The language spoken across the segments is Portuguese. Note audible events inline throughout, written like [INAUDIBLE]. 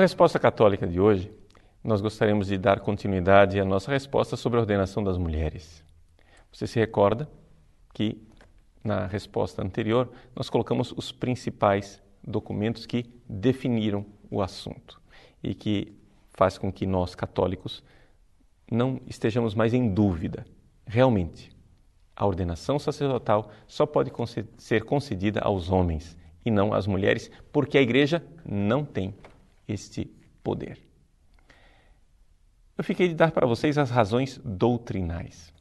No Resposta Católica de hoje, nós gostaríamos de dar continuidade à nossa resposta sobre a ordenação das mulheres. Você se recorda que na resposta anterior nós colocamos os principais documentos que definiram o assunto e que faz com que nós católicos não estejamos mais em dúvida. Realmente, a ordenação sacerdotal só pode ser concedida aos homens e não às mulheres, porque a igreja não tem este poder. Eu fiquei de dar para vocês as razões doutrinais.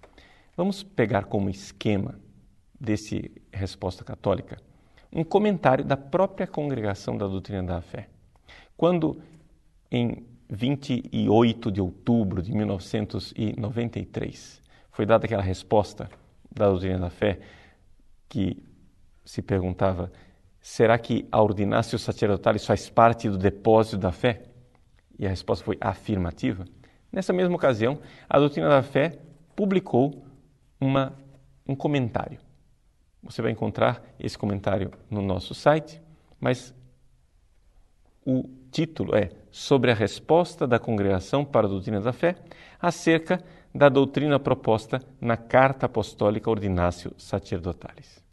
Vamos pegar como esquema desse resposta católica um comentário da própria congregação da doutrina da fé. Quando em 28 de outubro de 1993 foi dada aquela resposta da doutrina da fé que se perguntava será que a ordinácio sacerdotalis faz parte do depósito da fé? E a resposta foi afirmativa. Nessa mesma ocasião, a doutrina da fé publicou uma, um comentário. Você vai encontrar esse comentário no nosso site, mas o título é Sobre a resposta da Congregação para a Doutrina da Fé acerca da doutrina proposta na Carta Apostólica Ordinácio Sacerdotalis.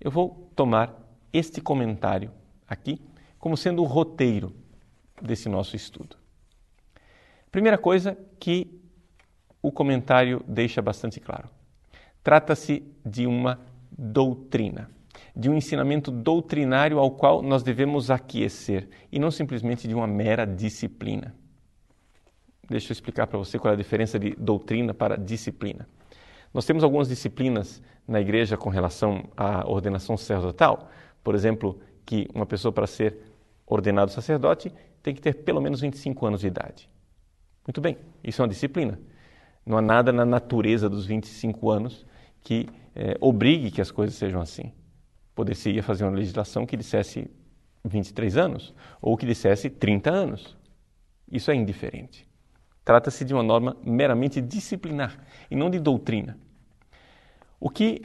Eu vou tomar este comentário aqui como sendo o roteiro desse nosso estudo. Primeira coisa que o comentário deixa bastante claro: trata-se de uma doutrina, de um ensinamento doutrinário ao qual nós devemos aquecer e não simplesmente de uma mera disciplina. Deixa eu explicar para você qual é a diferença de doutrina para disciplina. Nós temos algumas disciplinas na igreja com relação à ordenação sacerdotal, por exemplo, que uma pessoa para ser ordenado sacerdote tem que ter pelo menos 25 anos de idade. Muito bem, isso é uma disciplina. Não há nada na natureza dos 25 anos que é, obrigue que as coisas sejam assim. Poder-se-ia fazer uma legislação que dissesse 23 anos ou que dissesse 30 anos. Isso é indiferente. Trata-se de uma norma meramente disciplinar e não de doutrina. O que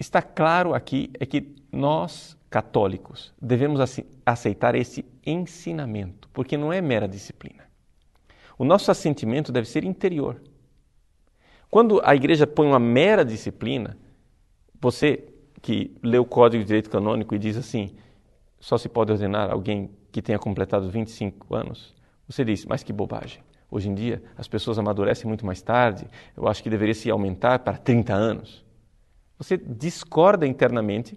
está claro aqui é que nós, católicos, devemos aceitar esse ensinamento, porque não é mera disciplina. O nosso assentimento deve ser interior. Quando a igreja põe uma mera disciplina, você que lê o Código de Direito Canônico e diz assim, só se pode ordenar alguém que tenha completado 25 anos, você diz, mas que bobagem. Hoje em dia, as pessoas amadurecem muito mais tarde, eu acho que deveria se aumentar para 30 anos. Você discorda internamente,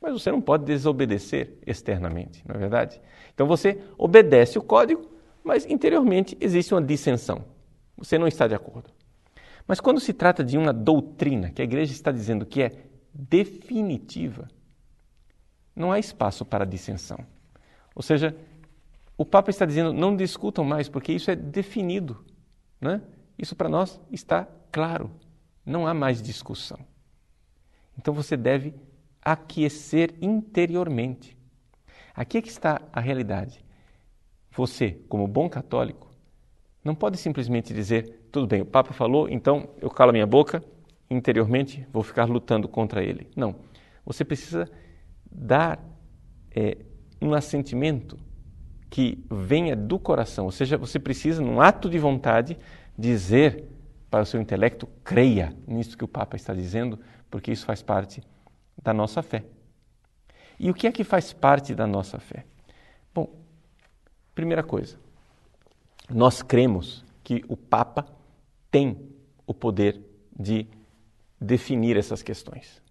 mas você não pode desobedecer externamente, não é verdade? Então você obedece o código, mas interiormente existe uma dissensão. Você não está de acordo. Mas quando se trata de uma doutrina que a igreja está dizendo que é definitiva, não há espaço para dissensão. Ou seja, o Papa está dizendo não discutam mais, porque isso é definido. Né? Isso para nós está claro. Não há mais discussão. Então você deve aquecer interiormente. Aqui é que está a realidade. Você, como bom católico, não pode simplesmente dizer, tudo bem, o Papa falou, então eu calo a minha boca, interiormente vou ficar lutando contra ele. Não. Você precisa dar é, um assentimento que venha do coração, ou seja, você precisa, num ato de vontade, dizer para o seu intelecto: creia nisso que o Papa está dizendo, porque isso faz parte da nossa fé. E o que é que faz parte da nossa fé? Bom, primeira coisa, nós cremos que o Papa tem o poder de definir essas questões.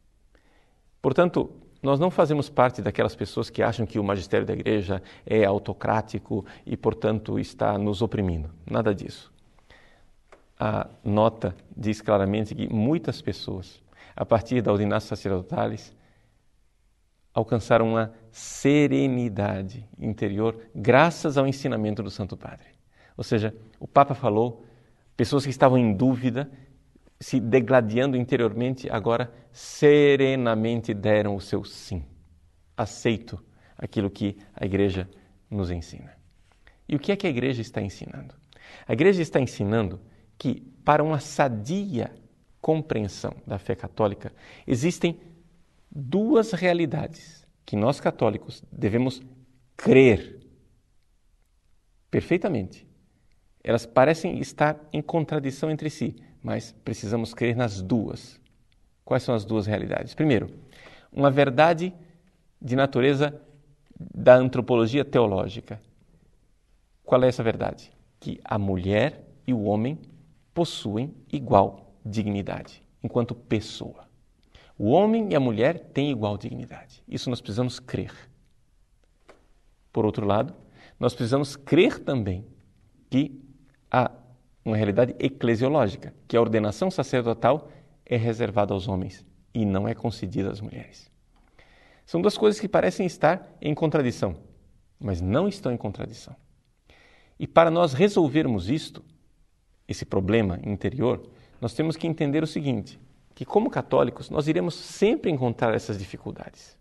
Portanto, nós não fazemos parte daquelas pessoas que acham que o magistério da igreja é autocrático e, portanto, está nos oprimindo. Nada disso. A nota diz claramente que muitas pessoas, a partir da ordenação sacerdotalis, alcançaram uma serenidade interior graças ao ensinamento do Santo Padre. Ou seja, o Papa falou, pessoas que estavam em dúvida, se degladiando interiormente, agora serenamente deram o seu sim. Aceito aquilo que a igreja nos ensina. E o que é que a igreja está ensinando? A igreja está ensinando que, para uma sadia compreensão da fé católica, existem duas realidades que nós católicos devemos crer perfeitamente. Elas parecem estar em contradição entre si, mas precisamos crer nas duas. Quais são as duas realidades? Primeiro, uma verdade de natureza da antropologia teológica. Qual é essa verdade? Que a mulher e o homem possuem igual dignidade enquanto pessoa. O homem e a mulher têm igual dignidade. Isso nós precisamos crer. Por outro lado, nós precisamos crer também que há uma realidade eclesiológica, que a ordenação sacerdotal é reservada aos homens e não é concedida às mulheres. São duas coisas que parecem estar em contradição, mas não estão em contradição. E para nós resolvermos isto, esse problema interior, nós temos que entender o seguinte: que como católicos nós iremos sempre encontrar essas dificuldades.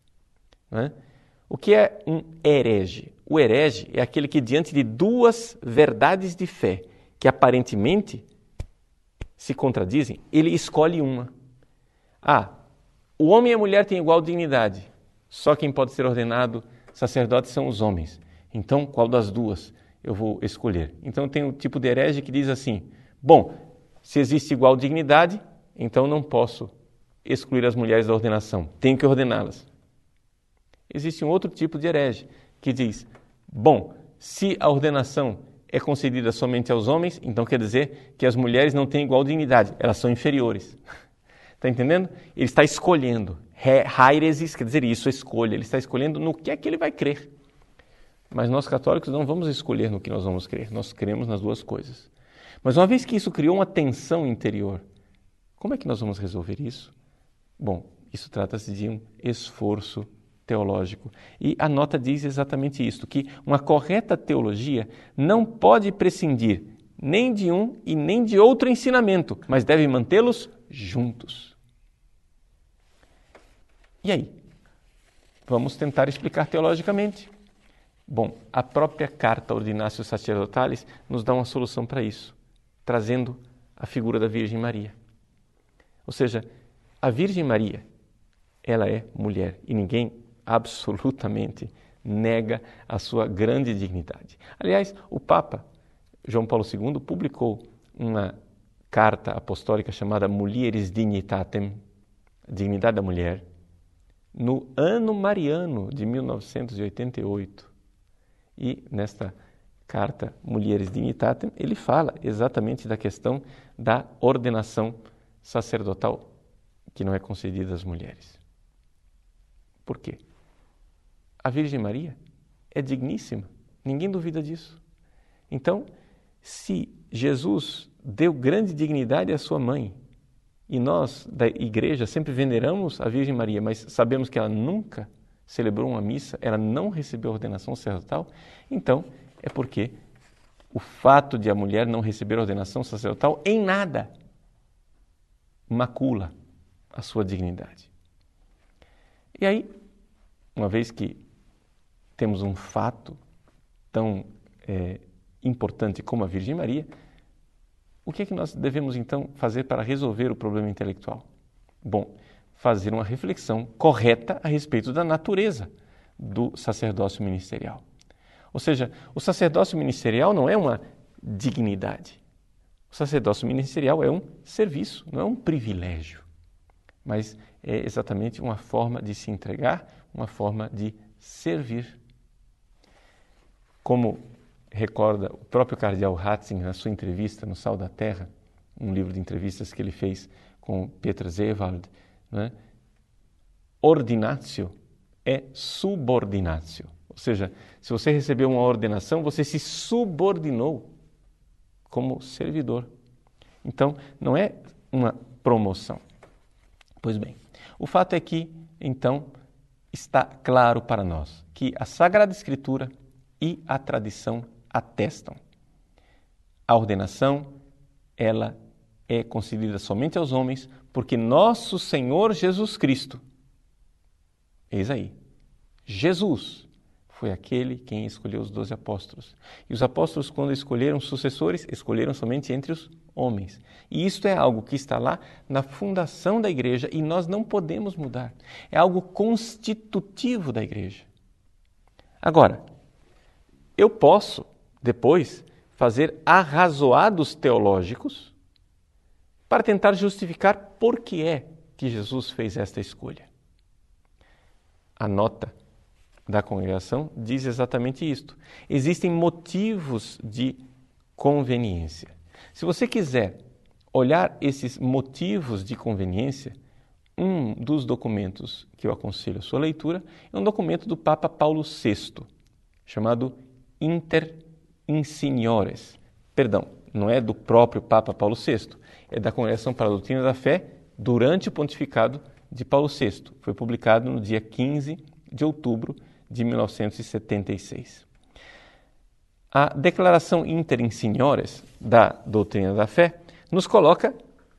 Né? O que é um herege? O herege é aquele que, diante de duas verdades de fé que aparentemente se contradizem, ele escolhe uma. Ah, o homem e a mulher têm igual dignidade, só quem pode ser ordenado sacerdote são os homens. Então, qual das duas eu vou escolher? Então, tem o tipo de herege que diz assim: bom, se existe igual dignidade, então não posso excluir as mulheres da ordenação, tenho que ordená-las. Existe um outro tipo de herege que diz: bom, se a ordenação é concedida somente aos homens, então quer dizer que as mulheres não têm igual dignidade, elas são inferiores. Está [LAUGHS] entendendo? Ele está escolhendo. Hairesis quer dizer isso, escolha. Ele está escolhendo no que é que ele vai crer. Mas nós católicos não vamos escolher no que nós vamos crer, nós cremos nas duas coisas. Mas uma vez que isso criou uma tensão interior, como é que nós vamos resolver isso? Bom, isso trata-se de um esforço teológico. E a nota diz exatamente isto, que uma correta teologia não pode prescindir nem de um e nem de outro ensinamento, mas deve mantê-los juntos. E aí? Vamos tentar explicar teologicamente. Bom, a própria carta Ordinácio Sacerdotales nos dá uma solução para isso, trazendo a figura da Virgem Maria. Ou seja, a Virgem Maria, ela é mulher e ninguém absolutamente nega a sua grande dignidade. Aliás, o Papa João Paulo II publicou uma carta apostólica chamada Mulieris Dignitatem, Dignidade da Mulher, no ano mariano de 1988. E nesta carta Mulieris Dignitatem, ele fala exatamente da questão da ordenação sacerdotal que não é concedida às mulheres. Por quê? A Virgem Maria é digníssima, ninguém duvida disso. Então, se Jesus deu grande dignidade à sua mãe, e nós da igreja sempre veneramos a Virgem Maria, mas sabemos que ela nunca celebrou uma missa, ela não recebeu ordenação sacerdotal, então é porque o fato de a mulher não receber ordenação sacerdotal em nada macula a sua dignidade. E aí, uma vez que temos um fato tão é, importante como a Virgem Maria, o que é que nós devemos então fazer para resolver o problema intelectual? Bom, fazer uma reflexão correta a respeito da natureza do sacerdócio ministerial. Ou seja, o sacerdócio ministerial não é uma dignidade. O sacerdócio ministerial é um serviço, não é um privilégio, mas é exatamente uma forma de se entregar, uma forma de servir. Como recorda o próprio cardeal Ratzinger na sua entrevista no Sal da Terra, um livro de entrevistas que ele fez com Peter Zewald, né? ordinatio é subordinatio. Ou seja, se você recebeu uma ordenação, você se subordinou como servidor. Então, não é uma promoção. Pois bem, o fato é que, então, está claro para nós que a Sagrada Escritura e a tradição atestam. A ordenação, ela é concedida somente aos homens, porque nosso Senhor Jesus Cristo, eis aí, Jesus foi aquele quem escolheu os doze apóstolos. E os apóstolos, quando escolheram sucessores, escolheram somente entre os homens. E isto é algo que está lá na fundação da igreja e nós não podemos mudar. É algo constitutivo da igreja. Agora, eu posso depois, fazer arrazoados teológicos para tentar justificar por que é que Jesus fez esta escolha. A nota da congregação diz exatamente isto. Existem motivos de conveniência. Se você quiser olhar esses motivos de conveniência, um dos documentos que eu aconselho a sua leitura é um documento do Papa Paulo VI, chamado Inter Insignores. Perdão, não é do próprio Papa Paulo VI, é da Congregação para a Doutrina da Fé durante o pontificado de Paulo VI. Foi publicado no dia 15 de outubro de 1976. A Declaração Inter Insignores da Doutrina da Fé nos coloca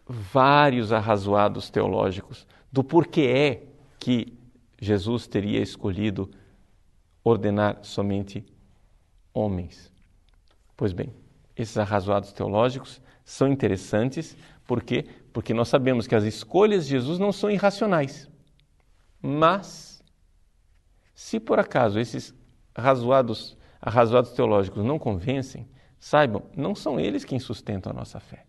vários arrazoados teológicos do porquê é que Jesus teria escolhido ordenar somente homens. Pois bem, esses arrazoados teológicos são interessantes, por quê? Porque nós sabemos que as escolhas de Jesus não são irracionais. Mas, se por acaso esses arrazoados, arrazoados teológicos não convencem, saibam, não são eles quem sustentam a nossa fé.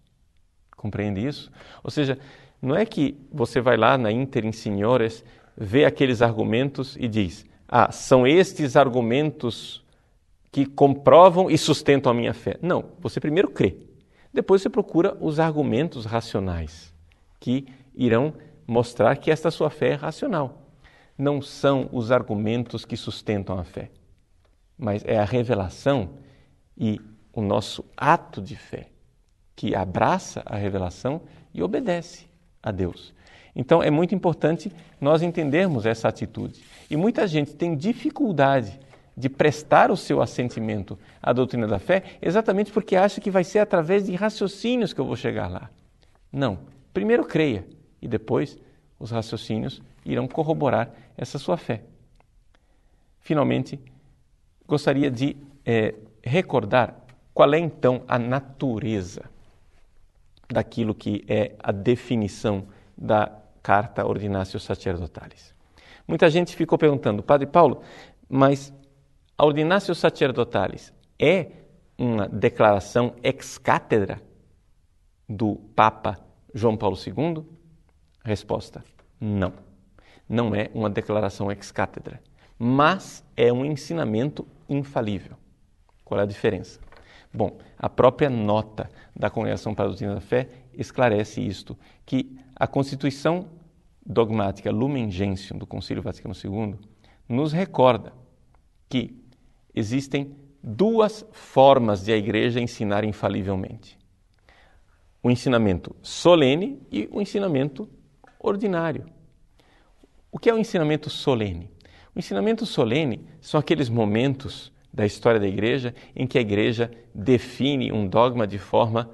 Compreende isso? Ou seja, não é que você vai lá na Inter in Signores, vê aqueles argumentos e diz: Ah, são estes argumentos que comprovam e sustentam a minha fé. Não, você primeiro crê. Depois você procura os argumentos racionais que irão mostrar que esta sua fé é racional. Não são os argumentos que sustentam a fé, mas é a revelação e o nosso ato de fé que abraça a revelação e obedece a Deus. Então é muito importante nós entendermos essa atitude. E muita gente tem dificuldade de prestar o seu assentimento à doutrina da fé exatamente porque acha que vai ser através de raciocínios que eu vou chegar lá. Não. Primeiro creia e depois os raciocínios irão corroborar essa sua fé. Finalmente, gostaria de é, recordar qual é então a natureza daquilo que é a definição da carta Ordinatio Sacerdotalis. Muita gente ficou perguntando, Padre Paulo, mas a Ordinatio Sacerdotalis é uma declaração ex cátedra do Papa João Paulo II? Resposta: não. Não é uma declaração ex cátedra, mas é um ensinamento infalível. Qual é a diferença? Bom, a própria nota da Congregação para a Doutrina da Fé esclarece isto, que a Constituição dogmática Lumen Gentium do Concílio Vaticano II nos recorda que existem duas formas de a Igreja ensinar infalivelmente: o ensinamento solene e o ensinamento ordinário. O que é o ensinamento solene? O ensinamento solene são aqueles momentos da história da igreja em que a igreja define um dogma de forma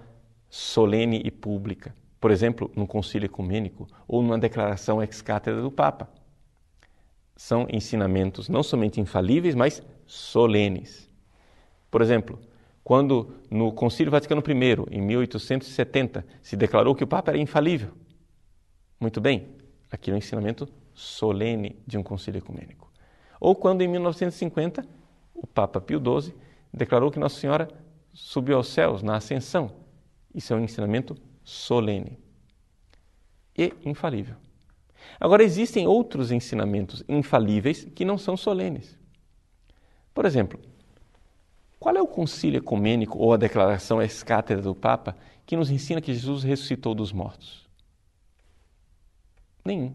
solene e pública. Por exemplo, num concílio ecumênico ou numa declaração ex cátedra do Papa. São ensinamentos não somente infalíveis, mas solenes. Por exemplo, quando no Concílio Vaticano I, em 1870, se declarou que o Papa era infalível. Muito bem, aqui é um ensinamento solene de um concílio ecumênico. Ou quando em 1950 o Papa Pio XII declarou que Nossa Senhora subiu aos céus na ascensão. Isso é um ensinamento solene e infalível. Agora, existem outros ensinamentos infalíveis que não são solenes. Por exemplo, qual é o concílio ecumênico ou a declaração ex-cátedra do Papa que nos ensina que Jesus ressuscitou dos mortos? Nenhum.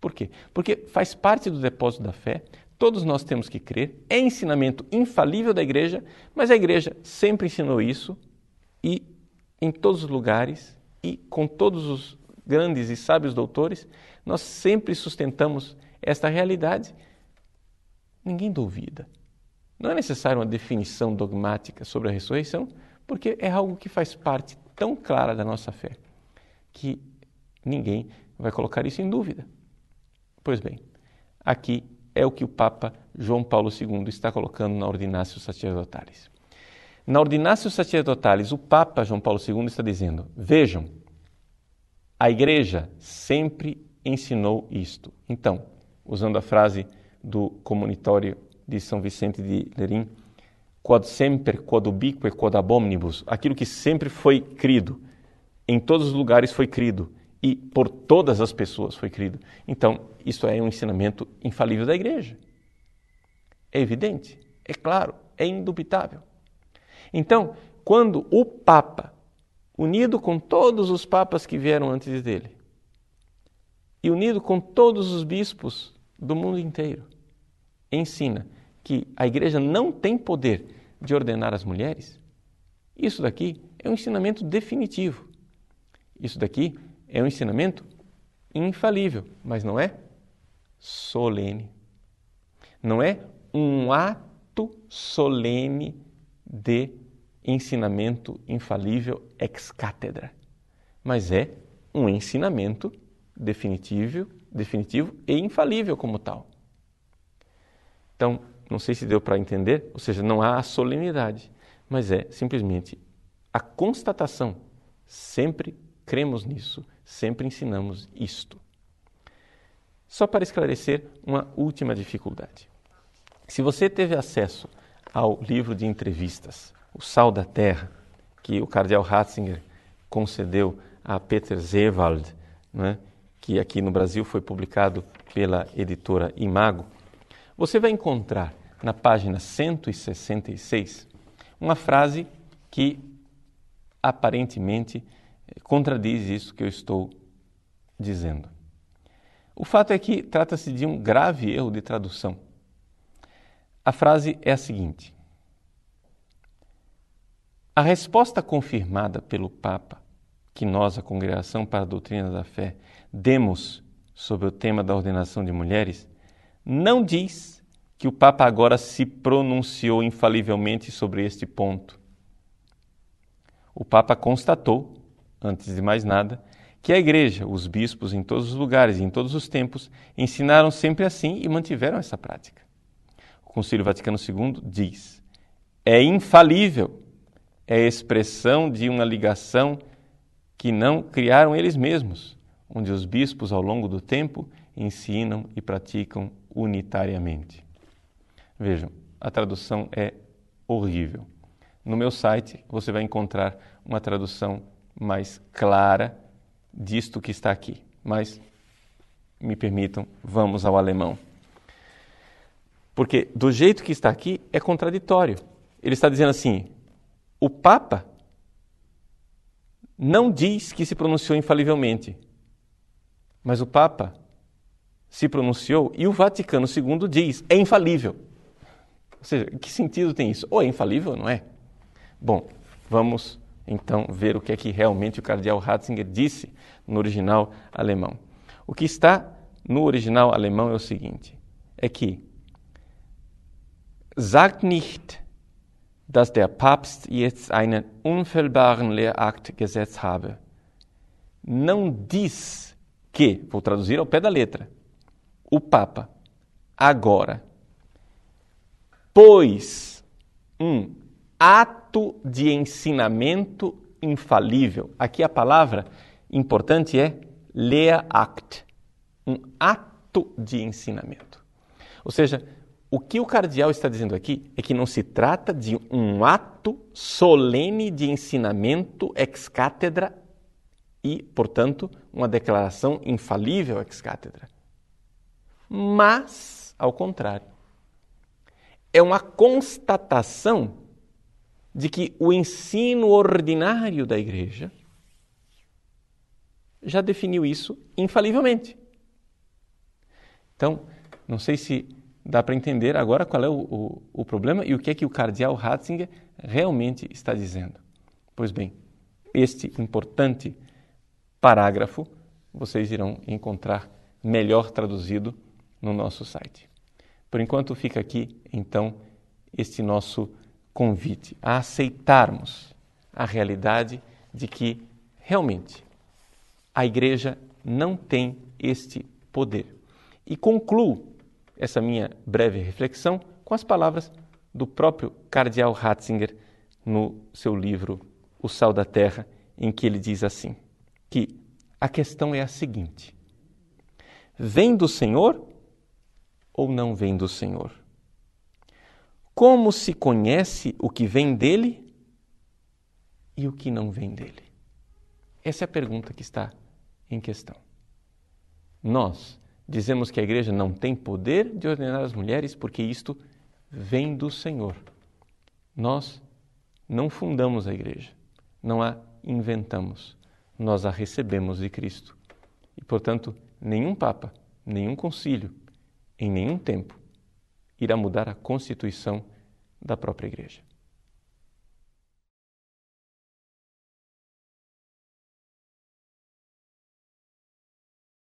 Por quê? Porque faz parte do depósito da fé todos nós temos que crer, é ensinamento infalível da igreja, mas a igreja sempre ensinou isso e em todos os lugares e com todos os grandes e sábios doutores, nós sempre sustentamos esta realidade. Ninguém duvida. Não é necessário uma definição dogmática sobre a ressurreição, porque é algo que faz parte tão clara da nossa fé que ninguém vai colocar isso em dúvida. Pois bem, aqui é o que o Papa João Paulo II está colocando na Ordinatio Sacerdotalis. Na Ordinatio Sacerdotalis, o Papa João Paulo II está dizendo: vejam, a Igreja sempre ensinou isto. Então, usando a frase do comunitório de São Vicente de Lerim, quod semper, quod ubique, quod ab omnibus, aquilo que sempre foi crido, em todos os lugares foi crido e por todas as pessoas foi crido. Então, isso é um ensinamento infalível da igreja. É evidente, é claro, é indubitável. Então, quando o Papa, unido com todos os papas que vieram antes dele, e unido com todos os bispos do mundo inteiro, ensina que a igreja não tem poder de ordenar as mulheres, isso daqui é um ensinamento definitivo. Isso daqui é um ensinamento infalível, mas não é solene. Não é um ato solene de ensinamento infalível ex cátedra, mas é um ensinamento definitivo, definitivo e infalível como tal. Então, não sei se deu para entender, ou seja, não há a solenidade, mas é simplesmente a constatação. Sempre cremos nisso, sempre ensinamos isto. Só para esclarecer uma última dificuldade. Se você teve acesso ao livro de entrevistas, O Sal da Terra, que o cardeal Ratzinger concedeu a Peter Zewald, né, que aqui no Brasil foi publicado pela editora Imago, você vai encontrar na página 166 uma frase que aparentemente contradiz isso que eu estou dizendo. O fato é que trata-se de um grave erro de tradução. A frase é a seguinte: A resposta confirmada pelo Papa, que nós, a Congregação para a Doutrina da Fé, demos sobre o tema da ordenação de mulheres, não diz que o Papa agora se pronunciou infalivelmente sobre este ponto. O Papa constatou, antes de mais nada, que a Igreja, os bispos em todos os lugares e em todos os tempos, ensinaram sempre assim e mantiveram essa prática. O Concílio Vaticano II diz: é infalível, é expressão de uma ligação que não criaram eles mesmos, onde os bispos, ao longo do tempo, ensinam e praticam unitariamente. Vejam, a tradução é horrível. No meu site você vai encontrar uma tradução mais clara disto que está aqui. Mas me permitam, vamos ao alemão. Porque do jeito que está aqui é contraditório. Ele está dizendo assim: o Papa não diz que se pronunciou infalivelmente, mas o Papa se pronunciou e o Vaticano II diz é infalível. Ou seja, que sentido tem isso? Ou é infalível, não é? Bom, vamos então ver o que é que realmente o cardeal Ratzinger disse no original alemão. O que está no original alemão é o seguinte: é que sagt nicht, dass der Papst jetzt einen unfehlbaren Lehrakt gesetzt habe. Não diz que, vou traduzir ao pé da letra, o Papa agora pois um ato de ensinamento infalível. Aqui a palavra importante é Lehract, um ato de ensinamento. Ou seja, o que o cardeal está dizendo aqui é que não se trata de um ato solene de ensinamento ex cátedra e, portanto, uma declaração infalível ex cátedra. Mas, ao contrário, é uma constatação de que o ensino ordinário da igreja já definiu isso infalivelmente. Então, não sei se dá para entender agora qual é o, o, o, problema e o que é que o cardeal Ratzinger realmente está dizendo. Pois bem, este importante parágrafo vocês irão encontrar melhor traduzido no nosso site. Por enquanto, fica aqui, então, este nosso convite a aceitarmos a realidade de que, realmente, a Igreja não tem este poder. E concluo essa minha breve reflexão com as palavras do próprio Cardeal Ratzinger no seu livro O Sal da Terra, em que ele diz assim: que a questão é a seguinte: vem do Senhor ou não vem do Senhor? Como se conhece o que vem dele e o que não vem dele? Essa é a pergunta que está em questão. Nós dizemos que a igreja não tem poder de ordenar as mulheres porque isto vem do Senhor. Nós não fundamos a igreja, não a inventamos, nós a recebemos de Cristo. E, portanto, nenhum Papa, nenhum concílio, em nenhum tempo, irá mudar a constituição da própria igreja.